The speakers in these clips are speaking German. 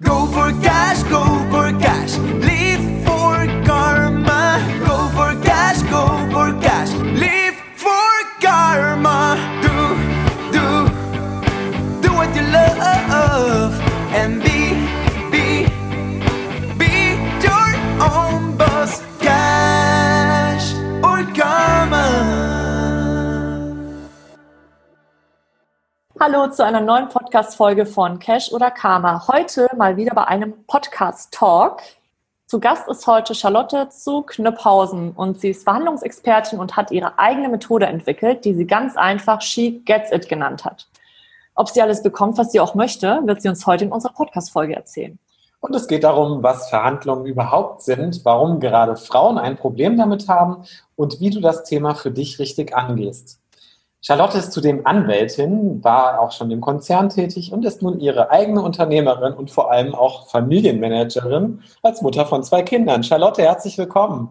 Go for cash, go for cash. Live for karma. Go for cash, go for cash. Live for karma. Do, do, do what you love. And be, be, be your own boss. Cash or karma. Hallo zu einer neuen Podcast-Folge von Cash oder Karma. Heute mal wieder bei einem Podcast-Talk. Zu Gast ist heute Charlotte zu Knüpphausen und sie ist Verhandlungsexpertin und hat ihre eigene Methode entwickelt, die sie ganz einfach She Gets It genannt hat. Ob sie alles bekommt, was sie auch möchte, wird sie uns heute in unserer Podcast-Folge erzählen. Und es geht darum, was Verhandlungen überhaupt sind, warum gerade Frauen ein Problem damit haben und wie du das Thema für dich richtig angehst. Charlotte ist zudem Anwältin, war auch schon im Konzern tätig und ist nun ihre eigene Unternehmerin und vor allem auch Familienmanagerin als Mutter von zwei Kindern. Charlotte, herzlich willkommen.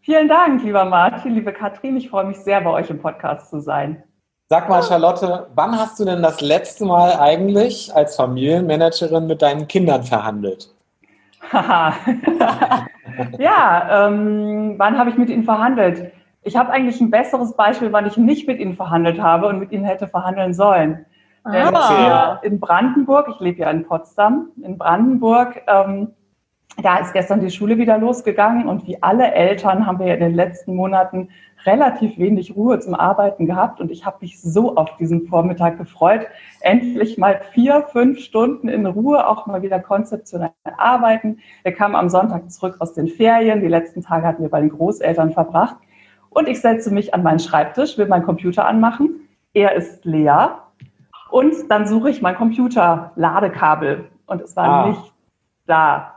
Vielen Dank, lieber Martin, liebe Katrin. Ich freue mich sehr, bei euch im Podcast zu sein. Sag mal, Charlotte, wann hast du denn das letzte Mal eigentlich als Familienmanagerin mit deinen Kindern verhandelt? Haha. ja, ähm, wann habe ich mit ihnen verhandelt? Ich habe eigentlich ein besseres Beispiel, wann ich nicht mit ihnen verhandelt habe und mit ihnen hätte verhandeln sollen. Denn Ah. in Brandenburg, ich lebe ja in Potsdam, in Brandenburg, ähm, da ist gestern die Schule wieder losgegangen und wie alle Eltern haben wir in den letzten Monaten relativ wenig Ruhe zum Arbeiten gehabt und ich habe mich so auf diesen Vormittag gefreut, endlich mal vier, fünf Stunden in Ruhe auch mal wieder konzeptionell arbeiten. Wir kamen am Sonntag zurück aus den Ferien, die letzten Tage hatten wir bei den Großeltern verbracht und ich setze mich an meinen Schreibtisch, will meinen Computer anmachen, er ist leer und dann suche ich mein Computer-Ladekabel und es war Ah. nicht da.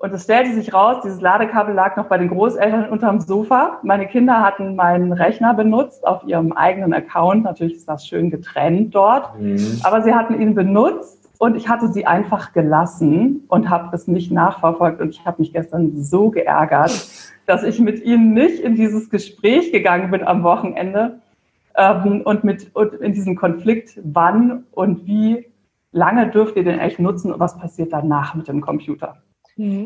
Und es stellte sich raus, dieses Ladekabel lag noch bei den Großeltern unterm Sofa. Meine Kinder hatten meinen Rechner benutzt auf ihrem eigenen Account. Natürlich ist das schön getrennt dort. Mhm. Aber sie hatten ihn benutzt und ich hatte sie einfach gelassen und habe es nicht nachverfolgt. Und ich habe mich gestern so geärgert, dass ich mit ihnen nicht in dieses Gespräch gegangen bin am Wochenende ähm, und mit und in diesem Konflikt, wann und wie lange dürft ihr den echt nutzen und was passiert danach mit dem Computer.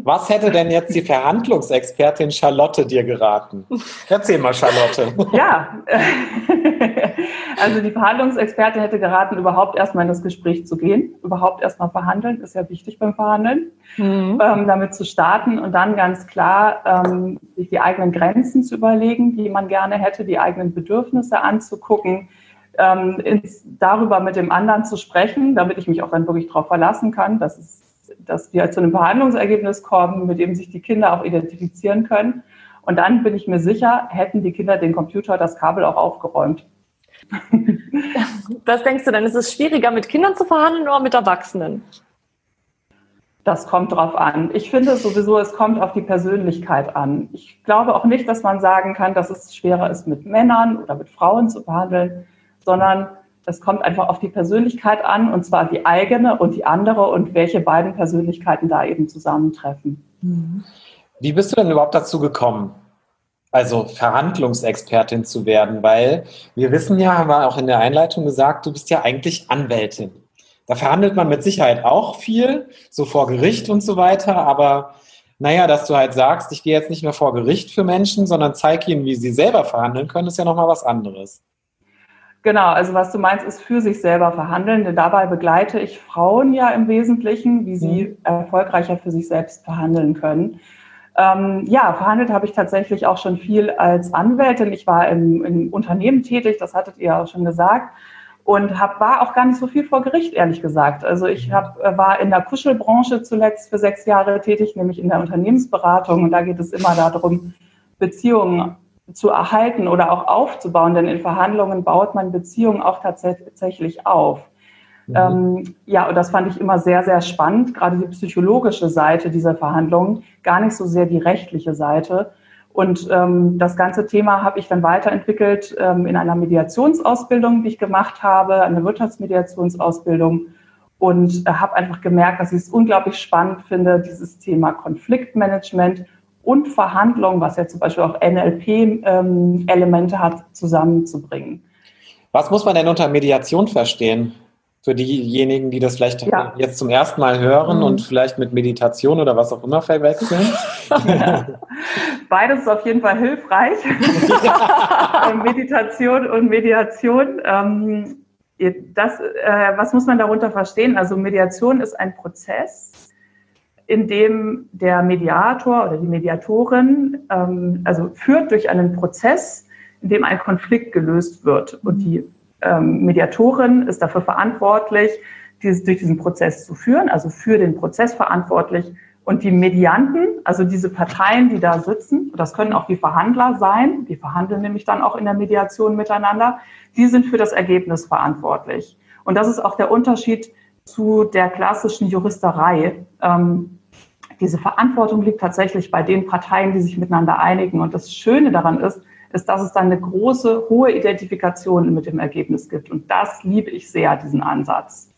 Was hätte denn jetzt die Verhandlungsexpertin Charlotte dir geraten? Erzähl mal, Charlotte. Ja, also die Verhandlungsexpertin hätte geraten, überhaupt erstmal in das Gespräch zu gehen, überhaupt erstmal verhandeln, ist ja wichtig beim Verhandeln, Mhm. ähm, damit zu starten und dann ganz klar ähm, sich die eigenen Grenzen zu überlegen, die man gerne hätte, die eigenen Bedürfnisse anzugucken, ähm, ins, darüber mit dem anderen zu sprechen, damit ich mich auch dann wirklich darauf verlassen kann, dass, es, dass wir zu einem Verhandlungsergebnis kommen, mit dem sich die Kinder auch identifizieren können. Und dann bin ich mir sicher, hätten die Kinder den Computer, das Kabel auch aufgeräumt. Was denkst du denn? Ist es schwieriger, mit Kindern zu verhandeln oder mit Erwachsenen? Das kommt drauf an. Ich finde sowieso, es kommt auf die Persönlichkeit an. Ich glaube auch nicht, dass man sagen kann, dass es schwerer ist, mit Männern oder mit Frauen zu verhandeln, sondern es kommt einfach auf die Persönlichkeit an, und zwar die eigene und die andere und welche beiden Persönlichkeiten da eben zusammentreffen. Wie bist du denn überhaupt dazu gekommen, also Verhandlungsexpertin zu werden? Weil wir wissen ja, haben wir auch in der Einleitung gesagt, du bist ja eigentlich Anwältin. Da verhandelt man mit Sicherheit auch viel, so vor Gericht und so weiter, aber naja, dass du halt sagst, ich gehe jetzt nicht mehr vor Gericht für Menschen, sondern zeige ihnen, wie sie selber verhandeln können, ist ja nochmal was anderes. Genau, also was du meinst, ist für sich selber verhandeln. Denn dabei begleite ich Frauen ja im Wesentlichen, wie sie erfolgreicher für sich selbst verhandeln können. Ähm, ja, verhandelt habe ich tatsächlich auch schon viel als Anwältin. Ich war im, im Unternehmen tätig, das hattet ihr auch schon gesagt. Und hab, war auch gar nicht so viel vor Gericht, ehrlich gesagt. Also ich hab, äh, war in der Kuschelbranche zuletzt für sechs Jahre tätig, nämlich in der Unternehmensberatung. Und da geht es immer darum, Beziehungen zu erhalten oder auch aufzubauen, denn in Verhandlungen baut man Beziehungen auch tatsächlich auf. Mhm. Ähm, ja, und das fand ich immer sehr, sehr spannend, gerade die psychologische Seite dieser Verhandlungen, gar nicht so sehr die rechtliche Seite. Und ähm, das ganze Thema habe ich dann weiterentwickelt ähm, in einer Mediationsausbildung, die ich gemacht habe, eine Wirtschaftsmediationsausbildung und äh, habe einfach gemerkt, dass ich es unglaublich spannend finde, dieses Thema Konfliktmanagement und Verhandlung, was ja zum Beispiel auch NLP-Elemente hat, zusammenzubringen. Was muss man denn unter Mediation verstehen? Für diejenigen, die das vielleicht Ja. jetzt zum ersten Mal hören Mhm. und vielleicht mit Meditation oder was auch immer verwechseln. Beides ist auf jeden Fall hilfreich. Äh, Meditation und Mediation. Ähm, das, äh, was muss man darunter verstehen? Also Mediation ist ein Prozess, in dem der Mediator oder die Mediatorin ähm, also führt durch einen Prozess, in dem ein Konflikt gelöst wird. Und die ähm, Mediatorin ist dafür verantwortlich, dieses, durch diesen Prozess zu führen, also für den Prozess verantwortlich. Und die Medianten, also diese Parteien, die da sitzen, das können auch die Verhandler sein, die verhandeln nämlich dann auch in der Mediation miteinander, die sind für das Ergebnis verantwortlich. Und das ist auch der Unterschied zu der klassischen Juristerei. Ähm, diese Verantwortung liegt tatsächlich bei den Parteien, die sich miteinander einigen. Und das Schöne daran ist, ist, dass es dann eine große, hohe Identifikation mit dem Ergebnis gibt. Und das liebe ich sehr, diesen Ansatz.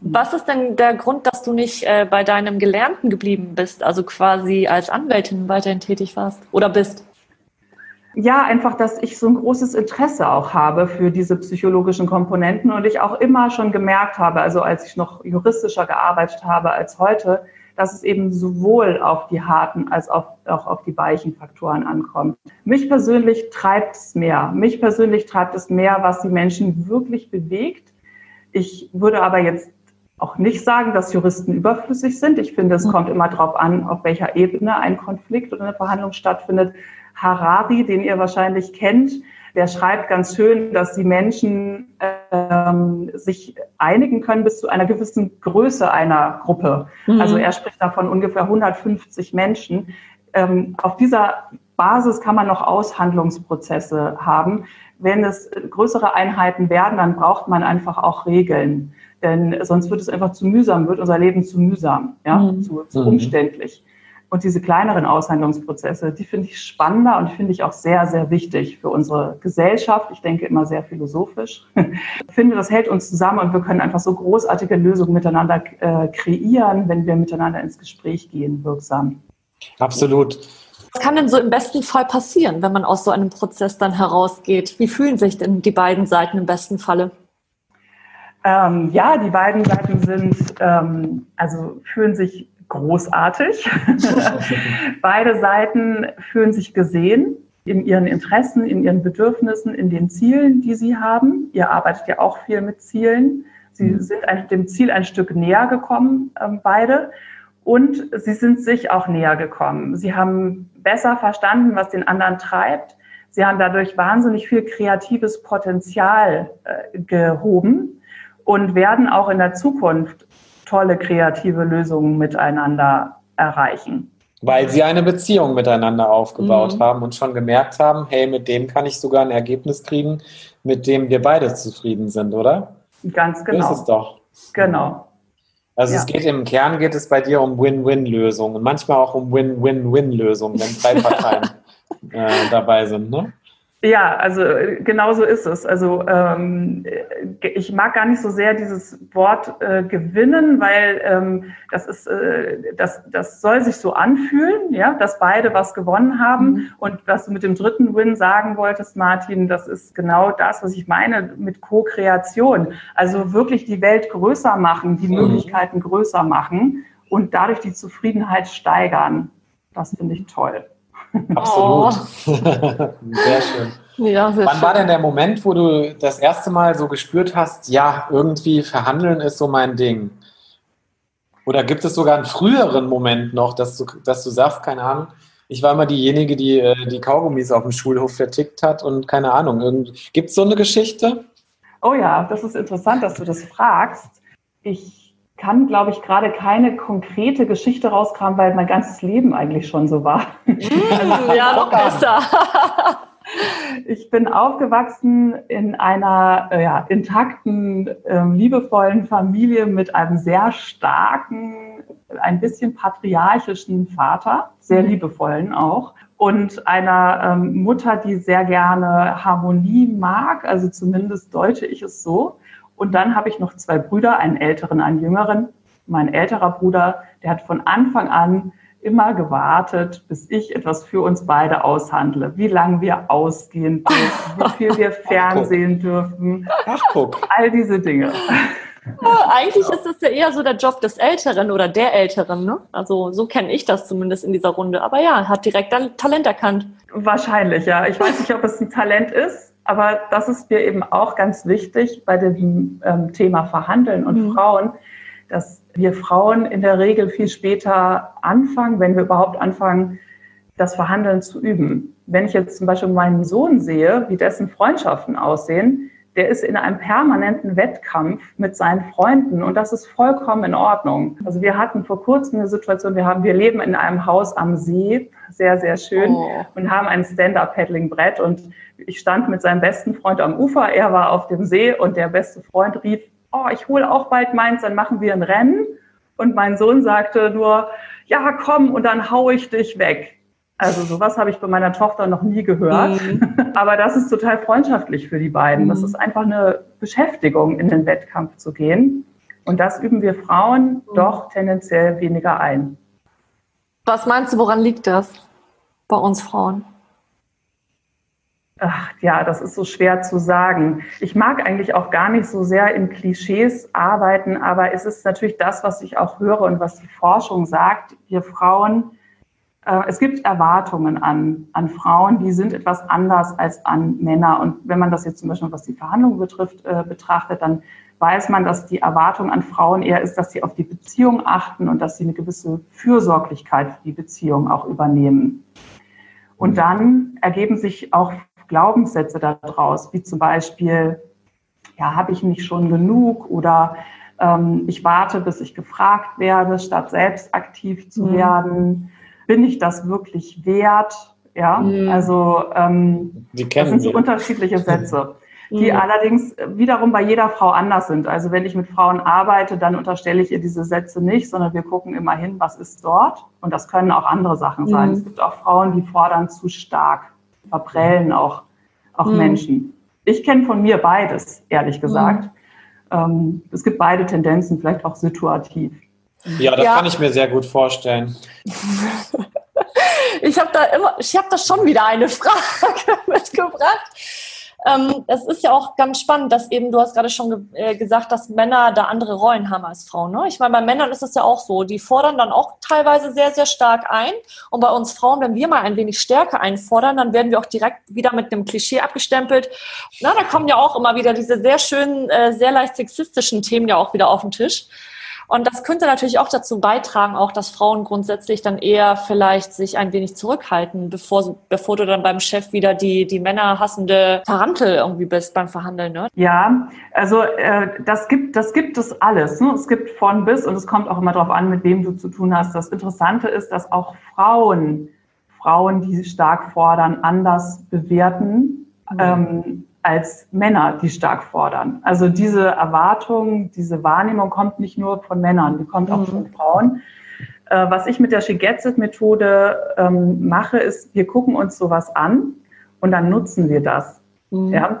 Was ist denn der Grund, dass du nicht äh, bei deinem Gelernten geblieben bist, also quasi als Anwältin weiterhin tätig warst oder bist? Ja, einfach, dass ich so ein großes Interesse auch habe für diese psychologischen Komponenten und ich auch immer schon gemerkt habe, also als ich noch juristischer gearbeitet habe als heute, dass es eben sowohl auf die harten als auch, auch auf die weichen Faktoren ankommt. Mich persönlich treibt es mehr. Mich persönlich treibt es mehr, was die Menschen wirklich bewegt. Ich würde aber jetzt auch nicht sagen, dass Juristen überflüssig sind. Ich finde, es kommt immer darauf an, auf welcher Ebene ein Konflikt oder eine Verhandlung stattfindet. Harari, den ihr wahrscheinlich kennt, der schreibt ganz schön, dass die Menschen ähm, sich einigen können bis zu einer gewissen Größe einer Gruppe. Mhm. Also er spricht davon ungefähr 150 Menschen. Ähm, auf dieser Basis kann man noch Aushandlungsprozesse haben. Wenn es größere Einheiten werden, dann braucht man einfach auch Regeln. Denn sonst wird es einfach zu mühsam, wird unser Leben zu mühsam, ja, Mhm. zu, zu Mhm. umständlich. Und diese kleineren Aushandlungsprozesse, die finde ich spannender und finde ich auch sehr, sehr wichtig für unsere Gesellschaft. Ich denke immer sehr philosophisch. Ich finde, das hält uns zusammen und wir können einfach so großartige Lösungen miteinander äh, kreieren, wenn wir miteinander ins Gespräch gehen, wirksam. Absolut. Was kann denn so im besten Fall passieren, wenn man aus so einem Prozess dann herausgeht? Wie fühlen sich denn die beiden Seiten im besten Falle? Ähm, ja, die beiden Seiten sind, ähm, also fühlen sich großartig. Beide Seiten fühlen sich gesehen in ihren Interessen, in ihren Bedürfnissen, in den Zielen, die sie haben. Ihr arbeitet ja auch viel mit Zielen. Sie Mhm. sind dem Ziel ein Stück näher gekommen, ähm, beide. Und sie sind sich auch näher gekommen. Sie haben besser verstanden, was den anderen treibt. Sie haben dadurch wahnsinnig viel kreatives Potenzial äh, gehoben und werden auch in der Zukunft tolle kreative Lösungen miteinander erreichen. Weil sie eine Beziehung miteinander aufgebaut Mhm. haben und schon gemerkt haben, hey, mit dem kann ich sogar ein Ergebnis kriegen, mit dem wir beide zufrieden sind, oder? Ganz genau. ist es doch. Genau. Also Ja. es geht im Kern geht es bei dir um Win-Win-Lösungen und manchmal auch um Win-Win-Win-Lösungen, wenn drei Parteien äh, dabei sind, ne? Ja, also äh, genau so ist es. Also ähm, äh, ich mag gar nicht so sehr dieses Wort äh, gewinnen, weil ähm, das ist, äh, das, das soll sich so anfühlen, ja, dass beide was gewonnen haben. Mhm. Und was du mit dem dritten Win sagen wolltest, Martin, das ist genau das, was ich meine mit Co-Kreation. Also wirklich die Welt größer machen, die Mhm. Möglichkeiten größer machen und dadurch die Zufriedenheit steigern. Das finde ich toll. Absolut. Sehr schön. Ja, Wann schön. war denn der Moment, wo du das erste Mal so gespürt hast, ja, irgendwie verhandeln ist so mein Ding? Oder gibt es sogar einen früheren Moment noch, dass du, dass du sagst, keine Ahnung, ich war immer diejenige, die äh, die Kaugummis auf dem Schulhof vertickt hat und keine Ahnung, gibt es so eine Geschichte? Oh ja, das ist interessant, dass du das fragst. Ich kann, glaube ich, gerade keine konkrete Geschichte rauskramen, weil mein ganzes Leben eigentlich schon so war. Mm, ja, noch besser. Ich bin aufgewachsen in einer äh, ja, intakten, ähm, liebevollen Familie mit einem sehr starken, ein bisschen patriarchischen Vater, sehr Mhm. liebevollen auch, und einer ähm, Mutter, die sehr gerne Harmonie mag, also zumindest deute ich es so. Und dann habe ich noch zwei Brüder, einen älteren, einen jüngeren. Mein älterer Bruder, der hat von Anfang an immer gewartet, bis ich etwas für uns beide aushandle. Wie lange wir ausgehen dürfen, wie viel wir fernsehen dürfen, Ach, guck. all diese Dinge. eigentlich ist das ja eher so der Job des Älteren oder der Älteren, ne? Also so kenne ich das zumindest in dieser Runde. Aber ja, hat direkt dann Talent erkannt. Wahrscheinlich, ja. Ich weiß nicht, ob es ein Talent ist, aber das ist mir eben auch ganz wichtig bei dem ähm, Thema Verhandeln und mhm. Frauen, dass wir Frauen in der Regel viel später anfangen, wenn wir überhaupt anfangen, das Verhandeln zu üben. Wenn ich jetzt zum Beispiel meinen Sohn sehe, wie dessen Freundschaften aussehen, der ist in einem permanenten Wettkampf mit seinen Freunden und das ist vollkommen in Ordnung. Also wir hatten vor kurzem eine Situation, wir haben, wir leben in einem Haus am See, sehr, sehr schön oh. und haben ein Stand-Up-Paddling-Brett und ich stand mit seinem besten Freund am Ufer, er war auf dem See und der beste Freund rief, oh, ich hole auch bald meins, dann machen wir ein Rennen. Und mein Sohn sagte nur, ja, komm, und dann hau ich dich weg. Also sowas habe ich bei meiner Tochter noch nie gehört. Mhm. Aber das ist total freundschaftlich für die beiden. Mhm. Das ist einfach eine Beschäftigung, in den Wettkampf zu gehen. Und das üben wir Frauen mhm. doch tendenziell weniger ein. Was meinst du, woran liegt das bei uns Frauen? Ach ja, das ist so schwer zu sagen. Ich mag eigentlich auch gar nicht so sehr in Klischees arbeiten, aber es ist natürlich das, was ich auch höre und was die Forschung sagt. Wir Frauen äh, es gibt Erwartungen an, an Frauen, die sind etwas anders als an Männer. Und wenn man das jetzt zum Beispiel, was die Verhandlungen betrifft, äh, betrachtet, dann weiß man, dass die Erwartung an Frauen eher ist, dass sie auf die Beziehung achten und dass sie eine gewisse Fürsorglichkeit für die Beziehung auch übernehmen. Und dann ergeben sich auch Glaubenssätze daraus, wie zum Beispiel, ja, habe ich nicht schon genug oder ähm, ich warte, bis ich gefragt werde, statt selbst aktiv zu mhm. werden bin ich das wirklich wert? Ja, mhm. also ähm, das sind so wir. unterschiedliche Sätze, die mhm. allerdings wiederum bei jeder Frau anders sind. Also wenn ich mit Frauen arbeite, dann unterstelle ich ihr diese Sätze nicht, sondern wir gucken immer hin, was ist dort. Und das können auch andere Sachen sein. Mhm. Es gibt auch Frauen, die fordern zu stark, verprellen auch, auch mhm. Menschen. Ich kenne von mir beides, ehrlich gesagt. Mhm. Ähm, es gibt beide Tendenzen, vielleicht auch situativ. Ja, das ja. kann ich mir sehr gut vorstellen. ich habe da immer, ich habe da schon wieder eine Frage mitgebracht. Ähm, es ist ja auch ganz spannend, dass eben, du hast gerade schon ge äh, gesagt, dass Männer da andere Rollen haben als Frauen. Ne? Ich meine, bei Männern ist es ja auch so, die fordern dann auch teilweise sehr, sehr stark ein. Und bei uns Frauen, wenn wir mal ein wenig stärker einfordern, dann werden wir auch direkt wieder mit einem Klischee abgestempelt. Na, da kommen ja auch immer wieder diese sehr schönen, äh, sehr leicht sexistischen Themen ja auch wieder auf den Tisch. Und das könnte natürlich auch dazu beitragen, auch dass Frauen grundsätzlich dann eher vielleicht sich ein wenig zurückhalten, bevor, bevor du dann beim Chef wieder die, die männerhassende Tarantel irgendwie bist beim Verhandeln. Ne? Ja, also äh, das, gibt, das gibt es alles. Ne? Es gibt von bis und es kommt auch immer darauf an, mit wem du zu tun hast. Das Interessante ist, dass auch Frauen, Frauen, die stark fordern, anders bewerten. Mhm. Ähm, als Männer, die stark fordern. Also diese Erwartung, diese Wahrnehmung kommt nicht nur von Männern, die kommt auch mhm. von Frauen. Äh, was ich mit der Shigetsu-Methode ähm, mache, ist, wir gucken uns sowas an und dann nutzen wir das. Mhm. Ja?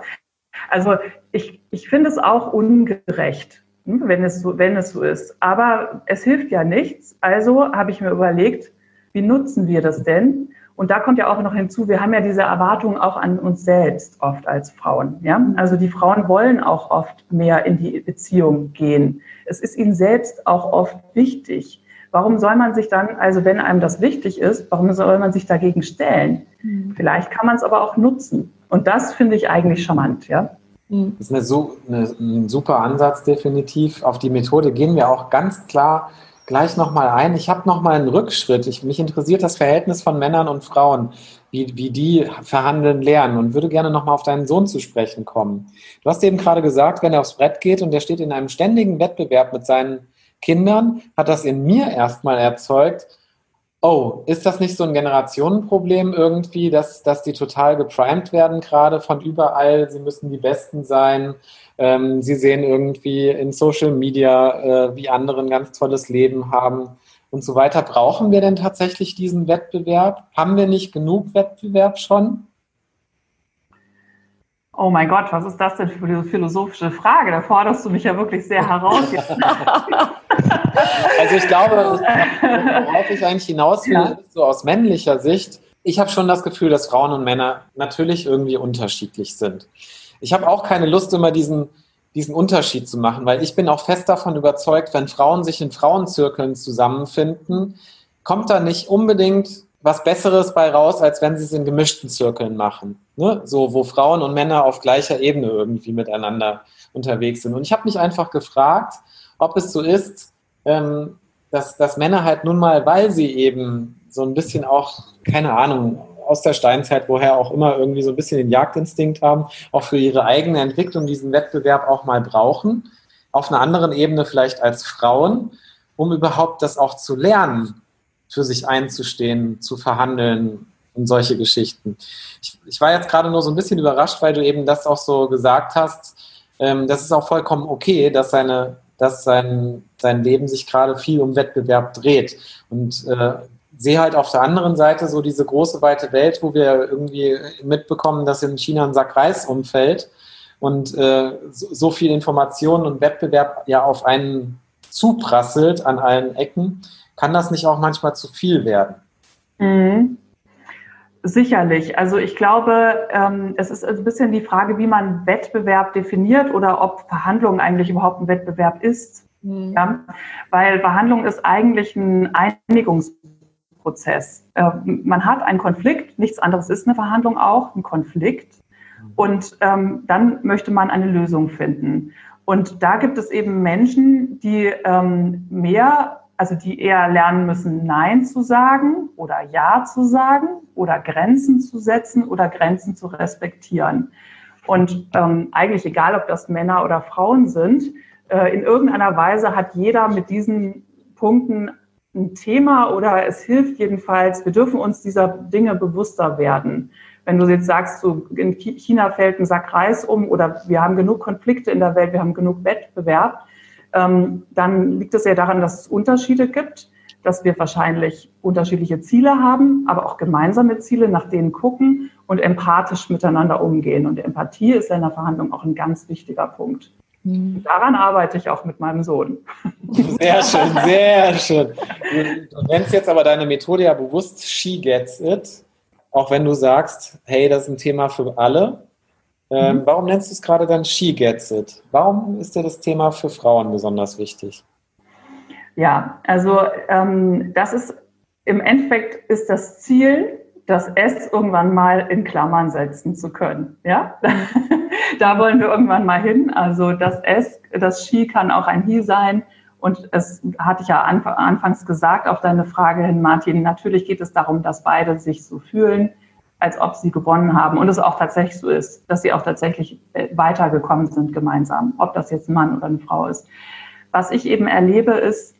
Also ich, ich finde es auch ungerecht, hm, wenn es, so, wenn es so ist. Aber es hilft ja nichts. Also habe ich mir überlegt, wie nutzen wir das denn? Und da kommt ja auch noch hinzu, wir haben ja diese Erwartungen auch an uns selbst oft als Frauen. Ja? Also die Frauen wollen auch oft mehr in die Beziehung gehen. Es ist ihnen selbst auch oft wichtig. Warum soll man sich dann, also wenn einem das wichtig ist, warum soll man sich dagegen stellen? Mhm. Vielleicht kann man es aber auch nutzen. Und das finde ich eigentlich charmant, ja. Mhm. Das ist eine, eine, ein super Ansatz, definitiv. Auf die Methode gehen wir auch ganz klar gleich nochmal ein. Ich habe nochmal einen Rückschritt. Ich, mich interessiert das Verhältnis von Männern und Frauen, wie, wie die verhandeln lernen und würde gerne nochmal auf deinen Sohn zu sprechen kommen. Du hast eben gerade gesagt, wenn er aufs Brett geht und er steht in einem ständigen Wettbewerb mit seinen Kindern, hat das in mir erstmal erzeugt, oh, ist das nicht so ein Generationenproblem irgendwie, dass, dass die total geprimed werden gerade von überall, sie müssen die Besten sein, ähm, sie sehen irgendwie in Social Media, äh, wie andere ein ganz tolles Leben haben und so weiter. Brauchen wir denn tatsächlich diesen Wettbewerb? Haben wir nicht genug Wettbewerb schon? Oh mein Gott, was ist das denn für eine philosophische Frage? Da forderst du mich ja wirklich sehr heraus. also ich glaube, worauf ich eigentlich hinaus will, ja. so aus männlicher Sicht, ich habe schon das Gefühl, dass Frauen und Männer natürlich irgendwie unterschiedlich sind. Ich habe auch keine Lust, immer diesen, diesen Unterschied zu machen, weil ich bin auch fest davon überzeugt, wenn Frauen sich in Frauenzirkeln zusammenfinden, kommt da nicht unbedingt was Besseres bei raus, als wenn sie es in gemischten Zirkeln machen. Ne? So, wo Frauen und Männer auf gleicher Ebene irgendwie miteinander unterwegs sind. Und ich habe mich einfach gefragt, ob es so ist, ähm, dass, dass Männer halt nun mal, weil sie eben so ein bisschen auch, keine Ahnung, aus der Steinzeit, woher auch immer, irgendwie so ein bisschen den Jagdinstinkt haben, auch für ihre eigene Entwicklung diesen Wettbewerb auch mal brauchen, auf einer anderen Ebene vielleicht als Frauen, um überhaupt das auch zu lernen, für sich einzustehen, zu verhandeln und solche Geschichten. Ich, ich war jetzt gerade nur so ein bisschen überrascht, weil du eben das auch so gesagt hast. Ähm, das ist auch vollkommen okay, dass seine dass sein, sein Leben sich gerade viel um Wettbewerb dreht. Und äh, sehe halt auf der anderen Seite so diese große weite Welt, wo wir irgendwie mitbekommen, dass in China ein Sack Reis umfällt und äh, so, so, viel Information und Wettbewerb ja auf einen zuprasselt an allen Ecken, kann das nicht auch manchmal zu viel werden? Mhm. Sicherlich. Also ich glaube, ähm, es ist ein bisschen die Frage, wie man Wettbewerb definiert oder ob Verhandlung eigentlich überhaupt ein Wettbewerb ist. Mhm. Ja? Weil Verhandlung ist eigentlich ein Einigungsprozess. Äh, man hat einen Konflikt, nichts anderes ist eine Verhandlung auch, ein Konflikt. Und ähm, dann möchte man eine Lösung finden. Und da gibt es eben Menschen, die ähm, mehr also die eher lernen müssen, Nein zu sagen oder Ja zu sagen oder Grenzen zu setzen oder Grenzen zu respektieren. Und ähm, eigentlich egal, ob das Männer oder Frauen sind, äh, in irgendeiner Weise hat jeder mit diesen Punkten ein Thema oder es hilft jedenfalls, wir dürfen uns dieser Dinge bewusster werden. Wenn du jetzt sagst, so in China fällt ein Sack Reis um oder wir haben genug Konflikte in der Welt, wir haben genug Wettbewerb, dann liegt es ja daran, dass es Unterschiede gibt, dass wir wahrscheinlich unterschiedliche Ziele haben, aber auch gemeinsame Ziele, nach denen gucken und empathisch miteinander umgehen. Und Empathie ist in der Verhandlung auch ein ganz wichtiger Punkt. Mhm. Daran arbeite ich auch mit meinem Sohn. Sehr schön, sehr schön. Du nennst jetzt aber deine Methode ja bewusst She Gets It, auch wenn du sagst, hey, das ist ein Thema für alle. Ähm, mhm. Warum nennst du es gerade dann She Gets It? Warum ist dir das Thema für Frauen besonders wichtig? Ja, also ähm, das ist im Endeffekt ist das Ziel, das S irgendwann mal in Klammern setzen zu können. Ja, da wollen wir irgendwann mal hin. Also das S, das She kann auch ein He sein. Und es hatte ich ja anfangs gesagt auf deine Frage hin, Martin. Natürlich geht es darum, dass beide sich so fühlen als ob sie gewonnen haben und es auch tatsächlich so ist, dass sie auch tatsächlich äh, weitergekommen sind gemeinsam, ob das jetzt ein Mann oder eine Frau ist. Was ich eben erlebe, ist,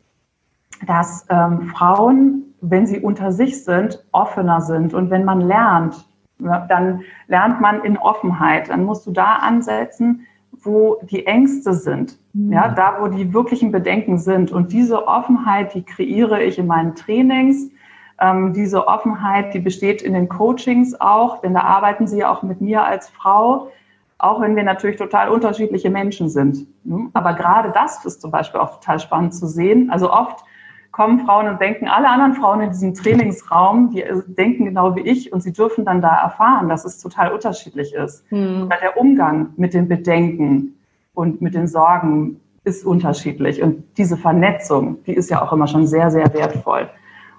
dass ähm, Frauen, wenn sie unter sich sind, offener sind und wenn man lernt, dann lernt man in Offenheit. Dann musst du da ansetzen, wo die Ängste sind, mhm. ja, da wo die wirklichen Bedenken sind. Und diese Offenheit, die kreiere ich in meinen Trainings, ähm, diese Offenheit, die besteht in den Coachings auch, denn da arbeiten Sie ja auch mit mir als Frau, auch wenn wir natürlich total unterschiedliche Menschen sind. Ne? Aber gerade das ist zum Beispiel auch total spannend zu sehen. Also oft kommen Frauen und denken, alle anderen Frauen in diesem Trainingsraum, die denken genau wie ich und sie dürfen dann da erfahren, dass es total unterschiedlich ist. Hm. Weil der Umgang mit den Bedenken und mit den Sorgen ist unterschiedlich. Und diese Vernetzung, die ist ja auch immer schon sehr, sehr wertvoll.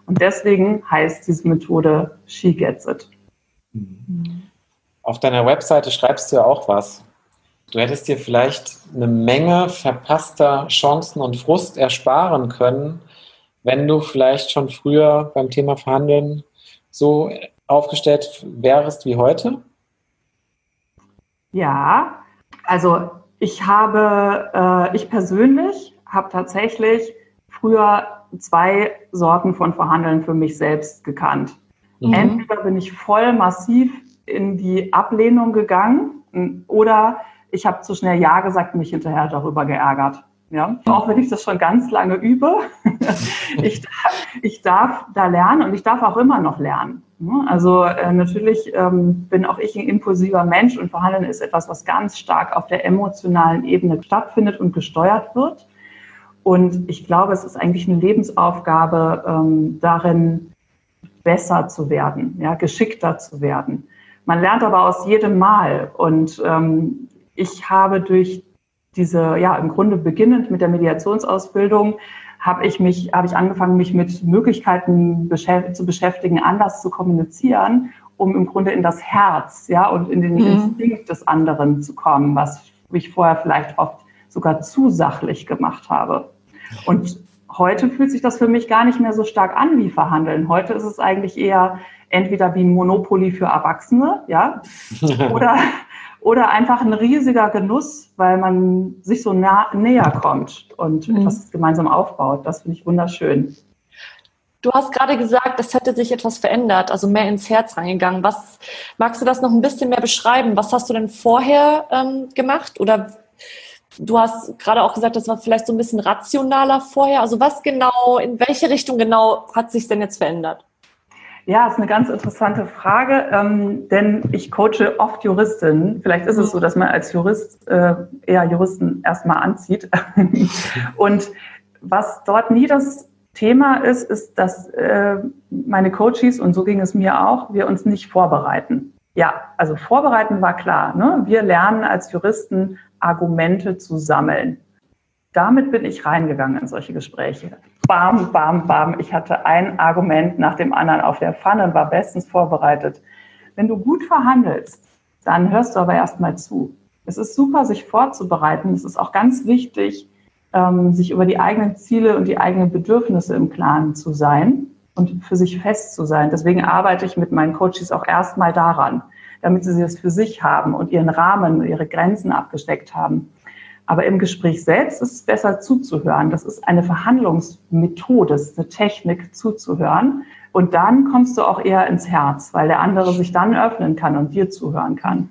Und deswegen heißt diese Methode She Gets It. Auf deiner Webseite schreibst du ja auch was. Du hättest dir vielleicht eine Menge verpasster Chancen und Frust ersparen können, wenn du vielleicht schon früher beim Thema Verhandeln so aufgestellt wärst wie heute? Ja, also ich habe, äh, ich persönlich habe tatsächlich früher zwei Sorten von Verhandeln für mich selbst gekannt. Mhm. Entweder bin ich voll massiv in die Ablehnung gegangen oder ich habe zu schnell Ja gesagt und mich hinterher darüber geärgert. Ja, auch wenn ich das schon ganz lange übe, ich, ich darf da lernen und ich darf auch immer noch lernen. Also äh, natürlich ähm, bin auch ich ein impulsiver Mensch und Verhandeln ist etwas, was ganz stark auf der emotionalen Ebene stattfindet und gesteuert wird. Und ich glaube, es ist eigentlich eine Lebensaufgabe, ähm, darin besser zu werden, ja, geschickter zu werden. Man lernt aber aus jedem Mal. Und ähm, ich habe durch diese, ja, im Grunde beginnend mit der Mediationsausbildung habe ich mich, habe ich angefangen, mich mit Möglichkeiten beschäft zu beschäftigen, anders zu kommunizieren, um im Grunde in das Herz, ja, und in den mhm. Instinkt des anderen zu kommen, was ich vorher vielleicht oft sogar zu sachlich gemacht habe. Und heute fühlt sich das für mich gar nicht mehr so stark an wie Verhandeln. Heute ist es eigentlich eher entweder wie ein Monopoly für Erwachsene, ja, oder, oder einfach ein riesiger Genuss, weil man sich so nah, näher kommt und mhm. etwas gemeinsam aufbaut. Das finde ich wunderschön. Du hast gerade gesagt, es hätte sich etwas verändert, also mehr ins Herz reingegangen. Was magst du das noch ein bisschen mehr beschreiben? Was hast du denn vorher ähm, gemacht? Oder du hast gerade auch gesagt, das war vielleicht so ein bisschen rationaler vorher. Also was genau, in welche Richtung genau hat sich denn jetzt verändert? Ja, ist eine ganz interessante Frage, ähm, denn ich coache oft Juristinnen. Vielleicht ist es so, dass man als Jurist äh, eher Juristen erstmal anzieht. Und was dort nie das Thema ist, ist, dass äh, meine Coaches, und so ging es mir auch, wir uns nicht vorbereiten. Ja, also vorbereiten war klar. Ne? Wir lernen als Juristen Argumente zu sammeln. Damit bin ich reingegangen in solche Gespräche. Bam, bam, bam. Ich hatte ein Argument nach dem anderen auf der Pfanne und war bestens vorbereitet. Wenn du gut verhandelst, dann hörst du aber erstmal zu. Es ist super, sich vorzubereiten. Es ist auch ganz wichtig, ähm, sich über die eigenen Ziele und die eigenen Bedürfnisse im Klaren zu sein und für sich fest zu sein. Deswegen arbeite ich mit meinen Coaches auch erstmal daran, damit sie es für sich haben und ihren Rahmen, ihre Grenzen abgesteckt haben. Aber im Gespräch selbst ist es besser zuzuhören. Das ist eine Verhandlungsmethode, das ist eine Technik zuzuhören. Und dann kommst du auch eher ins Herz, weil der andere sich dann öffnen kann und dir zuhören kann.